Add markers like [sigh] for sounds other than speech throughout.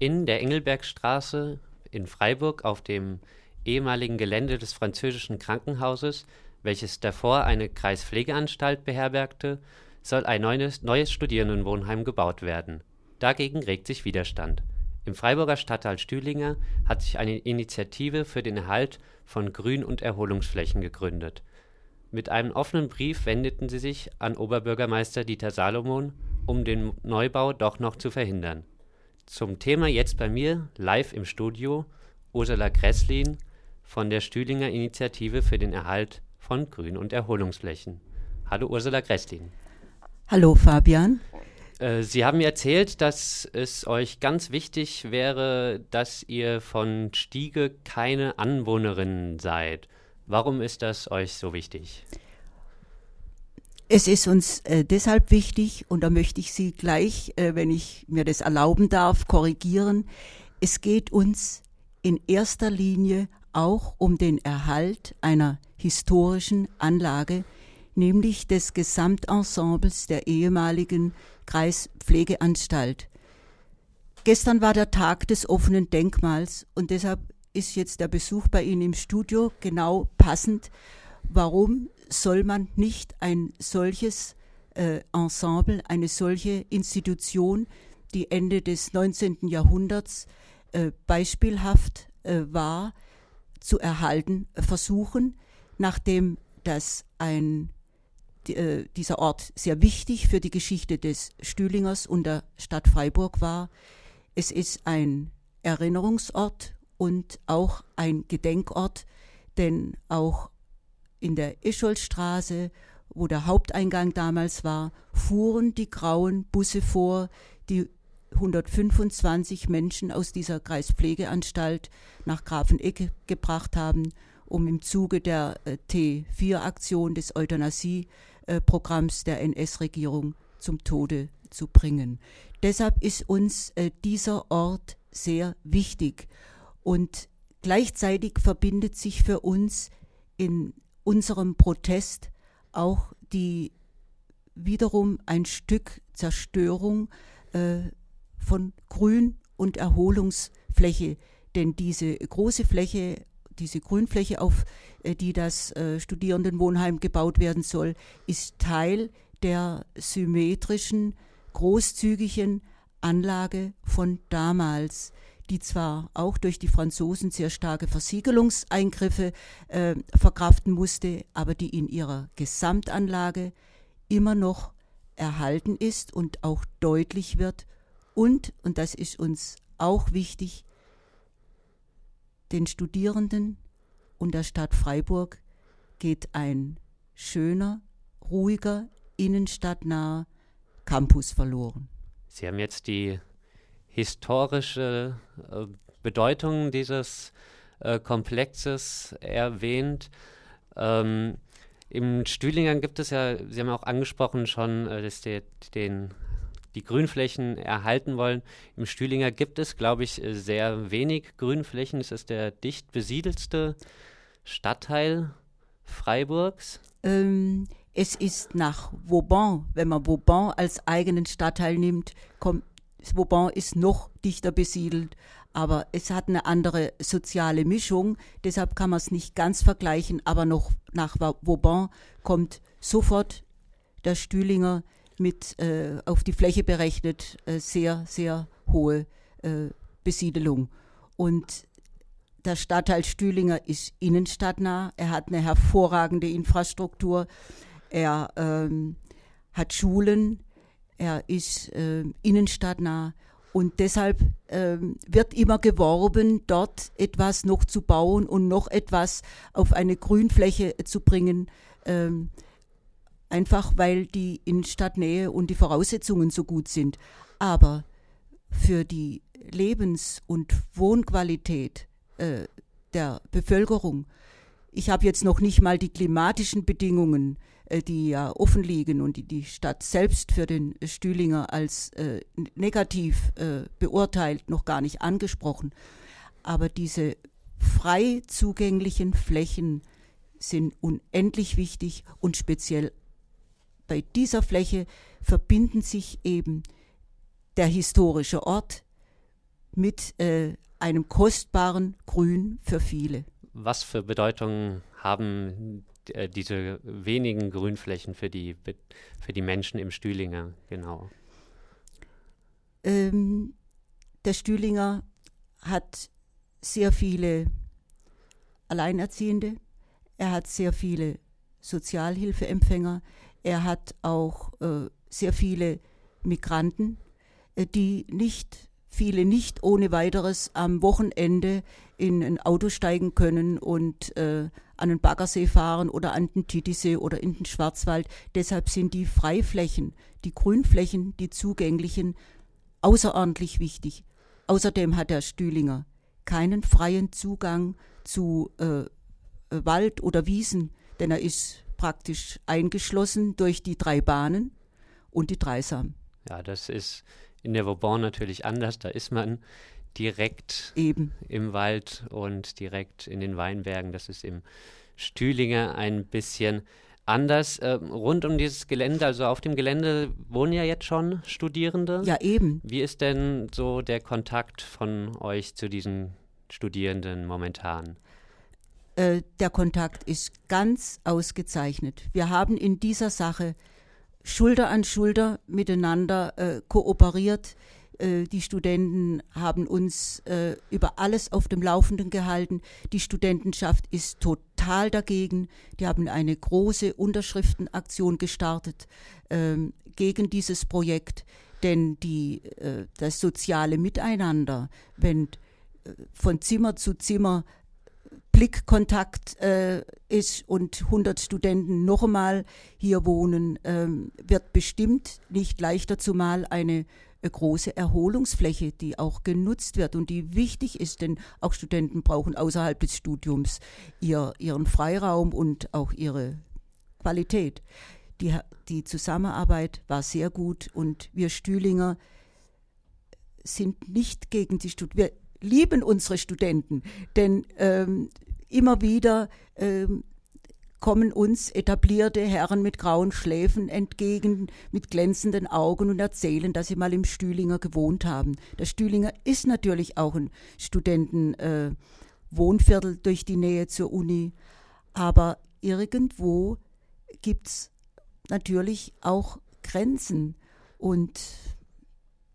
in der Engelbergstraße in Freiburg auf dem ehemaligen Gelände des französischen Krankenhauses, welches davor eine Kreispflegeanstalt beherbergte, soll ein neues, neues Studierendenwohnheim gebaut werden. Dagegen regt sich Widerstand. Im Freiburger Stadtteil Stühlinger hat sich eine Initiative für den Erhalt von Grün- und Erholungsflächen gegründet. Mit einem offenen Brief wendeten sie sich an Oberbürgermeister Dieter Salomon, um den Neubau doch noch zu verhindern. Zum Thema jetzt bei mir, live im Studio, Ursula Gresslin von der Stühlinger Initiative für den Erhalt von Grün- und Erholungsflächen. Hallo Ursula Gresslin. Hallo Fabian. Äh, Sie haben mir erzählt, dass es euch ganz wichtig wäre, dass ihr von Stiege keine Anwohnerinnen seid. Warum ist das euch so wichtig? Es ist uns äh, deshalb wichtig, und da möchte ich Sie gleich, äh, wenn ich mir das erlauben darf, korrigieren. Es geht uns in erster Linie auch um den Erhalt einer historischen Anlage, nämlich des Gesamtensembles der ehemaligen Kreispflegeanstalt. Gestern war der Tag des offenen Denkmals und deshalb ist jetzt der Besuch bei Ihnen im Studio genau passend. Warum soll man nicht ein solches äh, Ensemble, eine solche Institution, die Ende des 19. Jahrhunderts äh, beispielhaft äh, war, zu erhalten, versuchen, nachdem das ein äh, dieser Ort sehr wichtig für die Geschichte des Stühlingers und der Stadt Freiburg war. Es ist ein Erinnerungsort und auch ein Gedenkort, denn auch in der Escholstraße, wo der Haupteingang damals war, fuhren die grauen Busse vor, die 125 Menschen aus dieser Kreispflegeanstalt nach Grafenegg gebracht haben, um im Zuge der äh, T4-Aktion des Euthanasie äh, der NS-Regierung zum Tode zu bringen. Deshalb ist uns äh, dieser Ort sehr wichtig und gleichzeitig verbindet sich für uns in unserem Protest auch die wiederum ein Stück Zerstörung äh, von Grün und Erholungsfläche, denn diese große Fläche diese Grünfläche, auf äh, die das äh, Studierendenwohnheim gebaut werden soll, ist Teil der symmetrischen, großzügigen Anlage von damals, die zwar auch durch die Franzosen sehr starke Versiegelungseingriffe äh, verkraften musste, aber die in ihrer Gesamtanlage immer noch erhalten ist und auch deutlich wird und, und das ist uns auch wichtig, den Studierenden und der Stadt Freiburg geht ein schöner, ruhiger, innenstadtnaher Campus verloren. Sie haben jetzt die historische äh, Bedeutung dieses äh, Komplexes erwähnt. Ähm, Im Stühlingern gibt es ja, Sie haben auch angesprochen schon, äh, dass die, den die Grünflächen erhalten wollen. Im Stühlinger gibt es, glaube ich, sehr wenig Grünflächen. Es ist der dicht besiedelste Stadtteil Freiburgs. Ähm, es ist nach Vauban, wenn man Vauban als eigenen Stadtteil nimmt, kommt Vauban ist noch dichter besiedelt, aber es hat eine andere soziale Mischung, deshalb kann man es nicht ganz vergleichen, aber noch nach Vauban kommt sofort der Stühlinger mit äh, auf die Fläche berechnet äh, sehr, sehr hohe äh, Besiedelung. Und der Stadtteil Stühlinger ist innenstadtnah, er hat eine hervorragende Infrastruktur, er ähm, hat Schulen, er ist äh, innenstadtnah und deshalb ähm, wird immer geworben, dort etwas noch zu bauen und noch etwas auf eine Grünfläche zu bringen. Ähm, einfach weil die Innenstadtnähe und die Voraussetzungen so gut sind. Aber für die Lebens- und Wohnqualität äh, der Bevölkerung, ich habe jetzt noch nicht mal die klimatischen Bedingungen, äh, die ja offen liegen und die die Stadt selbst für den Stühlinger als äh, negativ äh, beurteilt, noch gar nicht angesprochen. Aber diese frei zugänglichen Flächen sind unendlich wichtig und speziell bei dieser Fläche verbinden sich eben der historische Ort mit äh, einem kostbaren Grün für viele. Was für Bedeutung haben äh, diese wenigen Grünflächen für die, für die Menschen im Stühlinger, genau? Ähm, der Stühlinger hat sehr viele Alleinerziehende, er hat sehr viele Sozialhilfeempfänger, er hat auch äh, sehr viele Migranten, äh, die nicht, viele nicht ohne weiteres am Wochenende in ein Auto steigen können und äh, an den Baggersee fahren oder an den Titisee oder in den Schwarzwald. Deshalb sind die Freiflächen, die Grünflächen, die zugänglichen, außerordentlich wichtig. Außerdem hat der Stühlinger keinen freien Zugang zu äh, Wald oder Wiesen, denn er ist praktisch eingeschlossen durch die drei Bahnen und die Dreisam. Ja, das ist in der Vauban natürlich anders. Da ist man direkt Eben. im Wald und direkt in den Weinbergen. Das ist im Stühlinger ein bisschen anders. Äh, rund um dieses Gelände, also auf dem Gelände wohnen ja jetzt schon Studierende. Ja, eben. Wie ist denn so der Kontakt von euch zu diesen Studierenden momentan? Äh, der Kontakt ist ganz ausgezeichnet. Wir haben in dieser Sache Schulter an Schulter miteinander äh, kooperiert. Äh, die Studenten haben uns äh, über alles auf dem Laufenden gehalten. Die Studentenschaft ist total dagegen. Die haben eine große Unterschriftenaktion gestartet ähm, gegen dieses Projekt, denn die, äh, das soziale Miteinander, wenn von Zimmer zu Zimmer Blickkontakt äh, ist und 100 Studenten noch einmal hier wohnen, ähm, wird bestimmt nicht leichter, zumal eine große Erholungsfläche, die auch genutzt wird und die wichtig ist, denn auch Studenten brauchen außerhalb des Studiums ihr, ihren Freiraum und auch ihre Qualität. Die, die Zusammenarbeit war sehr gut und wir Stühlinger sind nicht gegen die Studenten. Lieben unsere Studenten, denn ähm, immer wieder ähm, kommen uns etablierte Herren mit grauen Schläfen entgegen, mit glänzenden Augen und erzählen, dass sie mal im Stühlinger gewohnt haben. Der Stühlinger ist natürlich auch ein Studentenwohnviertel äh, durch die Nähe zur Uni, aber irgendwo gibt es natürlich auch Grenzen und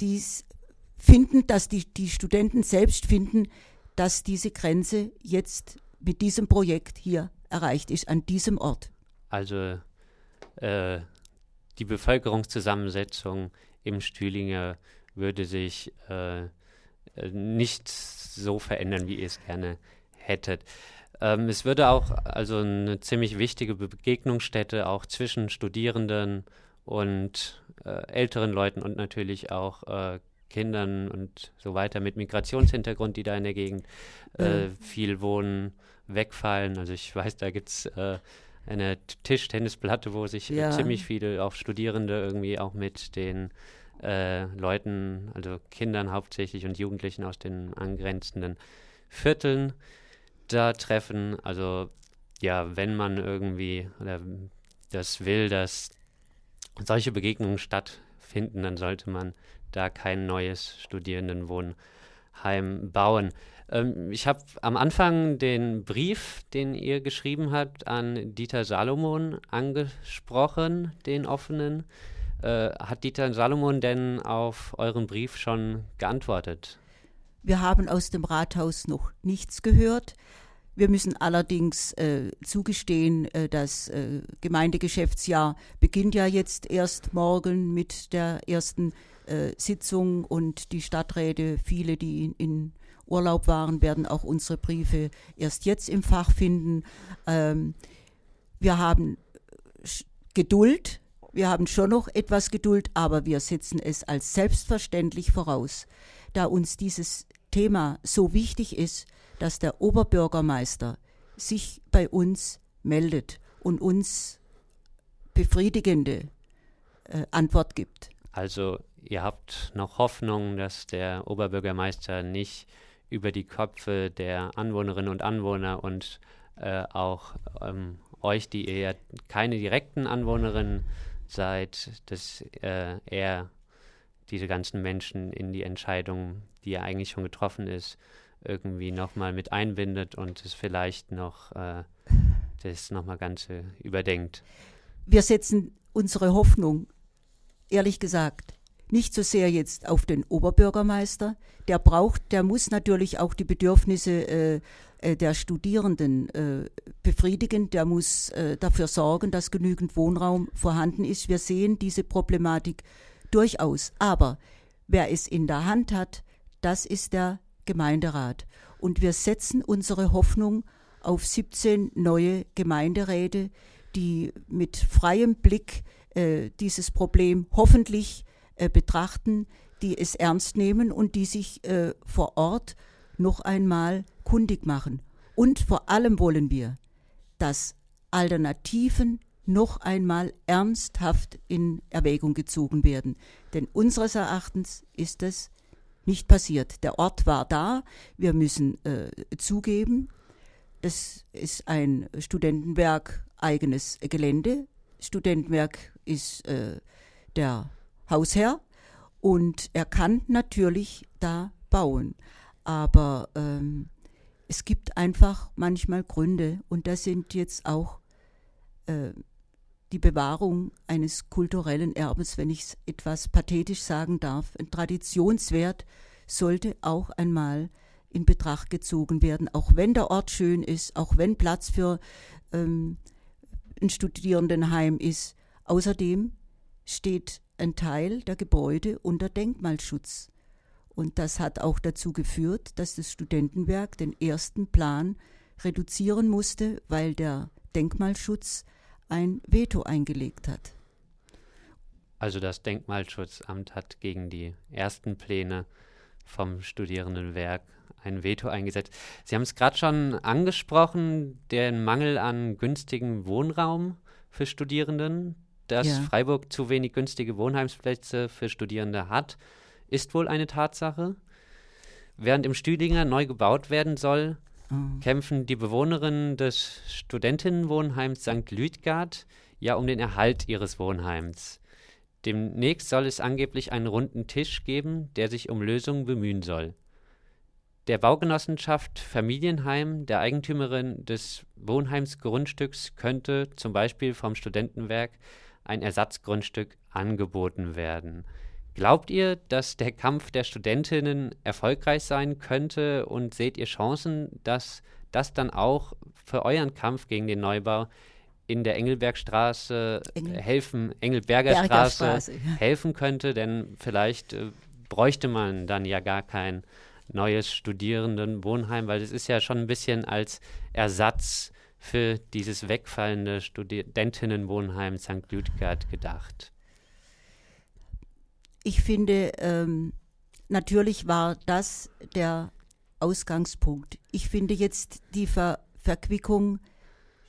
dies finden, dass die, die Studenten selbst finden, dass diese Grenze jetzt mit diesem Projekt hier erreicht ist an diesem Ort. Also äh, die Bevölkerungszusammensetzung im Stühlinger würde sich äh, nicht so verändern, wie ihr es gerne hättet. Ähm, es würde auch also eine ziemlich wichtige Begegnungsstätte auch zwischen Studierenden und äh, älteren Leuten und natürlich auch äh, Kindern und so weiter mit Migrationshintergrund, die da in der Gegend äh, viel wohnen, wegfallen. Also ich weiß, da gibt es äh, eine Tischtennisplatte, wo sich ja. ziemlich viele, auch Studierende irgendwie auch mit den äh, Leuten, also Kindern hauptsächlich und Jugendlichen aus den angrenzenden Vierteln da treffen. Also ja, wenn man irgendwie oder das will, dass solche Begegnungen stattfinden, dann sollte man da kein neues Studierendenwohnheim bauen. Ähm, ich habe am Anfang den Brief, den ihr geschrieben habt, an Dieter Salomon angesprochen, den offenen. Äh, hat Dieter Salomon denn auf euren Brief schon geantwortet? Wir haben aus dem Rathaus noch nichts gehört. Wir müssen allerdings äh, zugestehen, äh, das äh, Gemeindegeschäftsjahr beginnt ja jetzt erst morgen mit der ersten äh, Sitzung und die Stadträte, viele, die in, in, Urlaub waren, werden auch unsere Briefe erst jetzt im Fach finden. Ähm, wir haben Geduld, wir haben schon noch etwas Geduld, aber wir setzen es als selbstverständlich voraus, da uns dieses Thema so wichtig ist, dass der Oberbürgermeister sich bei uns meldet und uns befriedigende äh, Antwort gibt. Also ihr habt noch Hoffnung, dass der Oberbürgermeister nicht über die Köpfe der Anwohnerinnen und Anwohner und äh, auch ähm, euch, die ihr keine direkten Anwohnerinnen seid, dass äh, er diese ganzen Menschen in die Entscheidung, die ja eigentlich schon getroffen ist, irgendwie nochmal mit einbindet und es vielleicht noch äh, das nochmal Ganze überdenkt. Wir setzen unsere Hoffnung, ehrlich gesagt, nicht so sehr jetzt auf den Oberbürgermeister. Der braucht, der muss natürlich auch die Bedürfnisse äh, äh, der Studierenden äh, befriedigen. Der muss äh, dafür sorgen, dass genügend Wohnraum vorhanden ist. Wir sehen diese Problematik durchaus. Aber wer es in der Hand hat, das ist der Gemeinderat. Und wir setzen unsere Hoffnung auf 17 neue Gemeinderäte, die mit freiem Blick äh, dieses Problem hoffentlich äh, betrachten, die es ernst nehmen und die sich äh, vor Ort noch einmal kundig machen. Und vor allem wollen wir, dass Alternativen noch einmal ernsthaft in Erwägung gezogen werden. Denn unseres Erachtens ist es nicht passiert. Der Ort war da. Wir müssen äh, zugeben, es ist ein Studentenwerk eigenes Gelände. Studentenwerk ist äh, der Hausherr und er kann natürlich da bauen. Aber ähm, es gibt einfach manchmal Gründe und das sind jetzt auch äh, die Bewahrung eines kulturellen Erbes, wenn ich es etwas pathetisch sagen darf. Ein Traditionswert sollte auch einmal in Betracht gezogen werden, auch wenn der Ort schön ist, auch wenn Platz für ähm, ein Studierendenheim ist. Außerdem steht ein Teil der Gebäude unter Denkmalschutz. Und das hat auch dazu geführt, dass das Studentenwerk den ersten Plan reduzieren musste, weil der Denkmalschutz ein Veto eingelegt hat. Also das Denkmalschutzamt hat gegen die ersten Pläne vom Studierendenwerk ein Veto eingesetzt. Sie haben es gerade schon angesprochen, den Mangel an günstigen Wohnraum für Studierenden. Dass ja. Freiburg zu wenig günstige Wohnheimsplätze für Studierende hat, ist wohl eine Tatsache. Während im Stüdinger neu gebaut werden soll, mhm. kämpfen die Bewohnerinnen des Studentinnenwohnheims St. Lüdgard ja um den Erhalt ihres Wohnheims. Demnächst soll es angeblich einen runden Tisch geben, der sich um Lösungen bemühen soll. Der Baugenossenschaft Familienheim, der Eigentümerin des Wohnheimsgrundstücks, könnte zum Beispiel vom Studentenwerk ein Ersatzgrundstück angeboten werden. Glaubt ihr, dass der Kampf der Studentinnen erfolgreich sein könnte und seht ihr Chancen, dass das dann auch für euren Kampf gegen den Neubau in der Engelbergstraße Engel. helfen, Engelberger Straße, [laughs] helfen könnte? Denn vielleicht äh, bräuchte man dann ja gar kein neues Studierendenwohnheim, weil es ist ja schon ein bisschen als Ersatz für dieses wegfallende Studentinnenwohnheim St. Lüdgard gedacht. Ich finde, ähm, natürlich war das der Ausgangspunkt. Ich finde jetzt die Ver Verquickung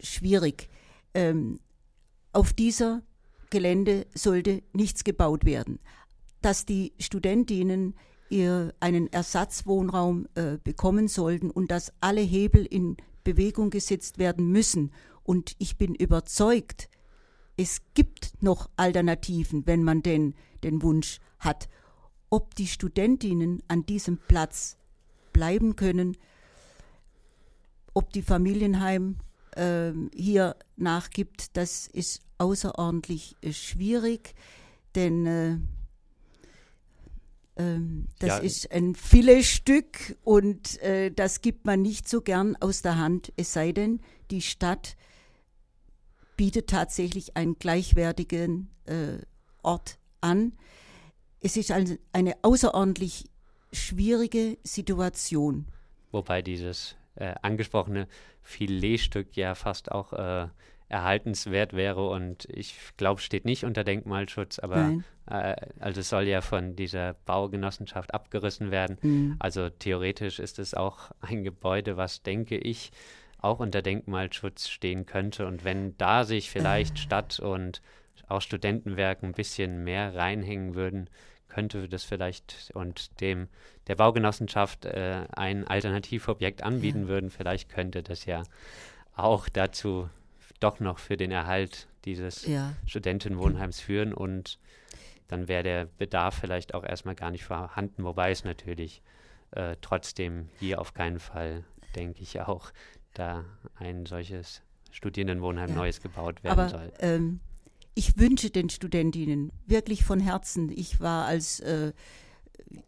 schwierig. Ähm, auf dieser Gelände sollte nichts gebaut werden. Dass die Studentinnen ihr einen Ersatzwohnraum äh, bekommen sollten und dass alle Hebel in Bewegung gesetzt werden müssen. Und ich bin überzeugt, es gibt noch Alternativen, wenn man denn den Wunsch hat. Ob die Studentinnen an diesem Platz bleiben können, ob die Familienheim äh, hier nachgibt, das ist außerordentlich äh, schwierig, denn äh, das ja. ist ein Filetstück und äh, das gibt man nicht so gern aus der Hand, es sei denn, die Stadt bietet tatsächlich einen gleichwertigen äh, Ort an. Es ist also eine außerordentlich schwierige Situation. Wobei dieses äh, angesprochene Filetstück ja fast auch äh, erhaltenswert wäre und ich glaube, steht nicht unter Denkmalschutz, aber äh, also es soll ja von dieser Baugenossenschaft abgerissen werden. Mhm. Also theoretisch ist es auch ein Gebäude, was, denke ich, auch unter Denkmalschutz stehen könnte. Und wenn da sich vielleicht äh. Stadt und auch Studentenwerk ein bisschen mehr reinhängen würden, könnte das vielleicht und dem der Baugenossenschaft äh, ein Alternativobjekt anbieten ja. würden, vielleicht könnte das ja auch dazu doch noch für den Erhalt dieses ja. Studentenwohnheims führen und dann wäre der Bedarf vielleicht auch erstmal gar nicht vorhanden, wobei es natürlich äh, trotzdem hier auf keinen Fall, denke ich auch, da ein solches Studierendenwohnheim ja. Neues gebaut werden Aber, soll. Ähm, ich wünsche den Studentinnen wirklich von Herzen, ich war als äh,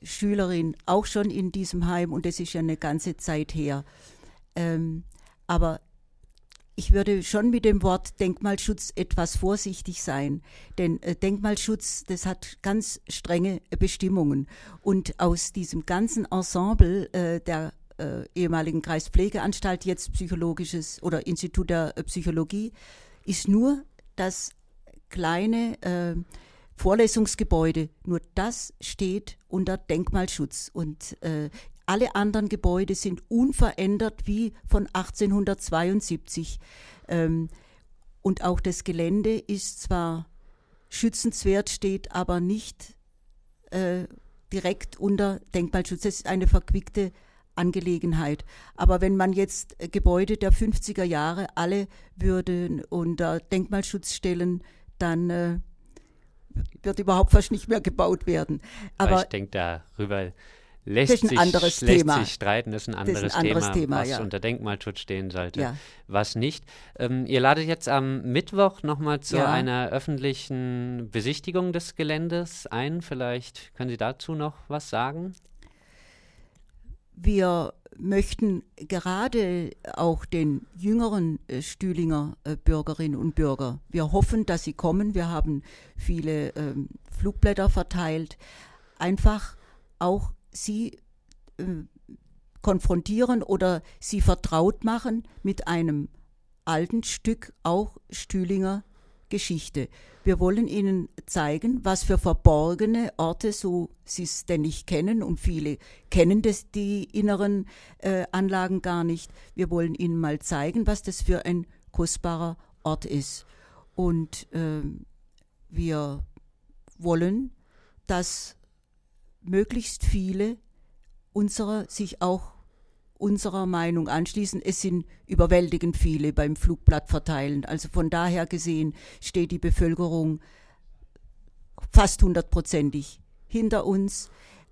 Schülerin auch schon in diesem Heim und das ist ja eine ganze Zeit her. Ähm, aber ich würde schon mit dem Wort Denkmalschutz etwas vorsichtig sein, denn äh, Denkmalschutz, das hat ganz strenge Bestimmungen. Und aus diesem ganzen Ensemble äh, der äh, ehemaligen Kreispflegeanstalt, jetzt psychologisches oder Institut der äh, Psychologie, ist nur das kleine äh, Vorlesungsgebäude, nur das steht unter Denkmalschutz. Und äh, alle anderen Gebäude sind unverändert wie von 1872. Ähm, und auch das Gelände ist zwar schützenswert, steht aber nicht äh, direkt unter Denkmalschutz. Das ist eine verquickte Angelegenheit. Aber wenn man jetzt Gebäude der 50er Jahre alle würden unter Denkmalschutz stellen, dann äh, wird überhaupt fast nicht mehr gebaut werden. Aber ich denke, darüber lässt, sich, lässt sich, streiten, ist ein anderes, ist ein anderes Thema, Thema, was ja. unter Denkmalschutz stehen sollte, ja. was nicht. Ähm, ihr ladet jetzt am Mittwoch nochmal zu ja. einer öffentlichen Besichtigung des Geländes ein. Vielleicht können Sie dazu noch was sagen? Wir möchten gerade auch den jüngeren äh, Stühlinger äh, Bürgerinnen und Bürger, wir hoffen, dass sie kommen. Wir haben viele ähm, Flugblätter verteilt, einfach auch sie äh, konfrontieren oder sie vertraut machen mit einem alten Stück auch Stühlinger Geschichte. Wir wollen Ihnen zeigen, was für verborgene Orte, so Sie es denn nicht kennen, und viele kennen das, die inneren äh, Anlagen gar nicht. Wir wollen Ihnen mal zeigen, was das für ein kostbarer Ort ist. Und äh, wir wollen, dass möglichst viele unserer sich auch unserer Meinung anschließen. Es sind überwältigend viele beim Flugblatt verteilen. Also von daher gesehen steht die Bevölkerung fast hundertprozentig hinter uns.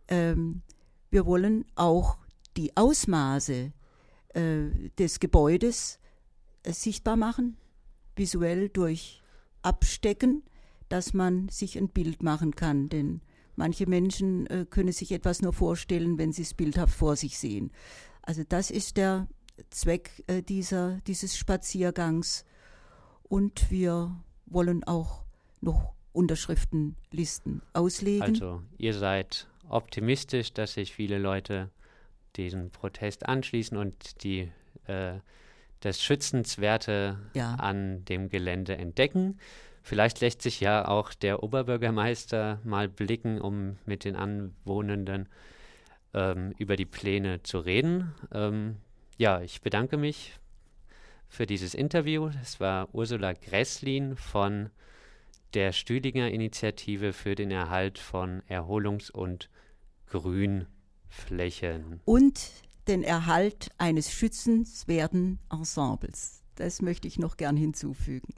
Ähm, wir wollen auch die Ausmaße äh, des Gebäudes äh, sichtbar machen, visuell durch Abstecken, dass man sich ein Bild machen kann. Denn manche Menschen äh, können sich etwas nur vorstellen, wenn sie es bildhaft vor sich sehen. Also das ist der Zweck äh, dieser, dieses Spaziergangs. Und wir wollen auch noch Unterschriftenlisten auslegen. Also ihr seid optimistisch, dass sich viele Leute diesen Protest anschließen und die äh, das Schützenswerte ja. an dem Gelände entdecken. Vielleicht lässt sich ja auch der Oberbürgermeister mal blicken, um mit den Anwohnenden ähm, über die Pläne zu reden. Ähm, ja, ich bedanke mich für dieses Interview. Es war Ursula Gresslin von der Stühlinger Initiative für den Erhalt von Erholungs- und Grünflächen. Und den Erhalt eines schützenswerten Ensembles. Das möchte ich noch gern hinzufügen.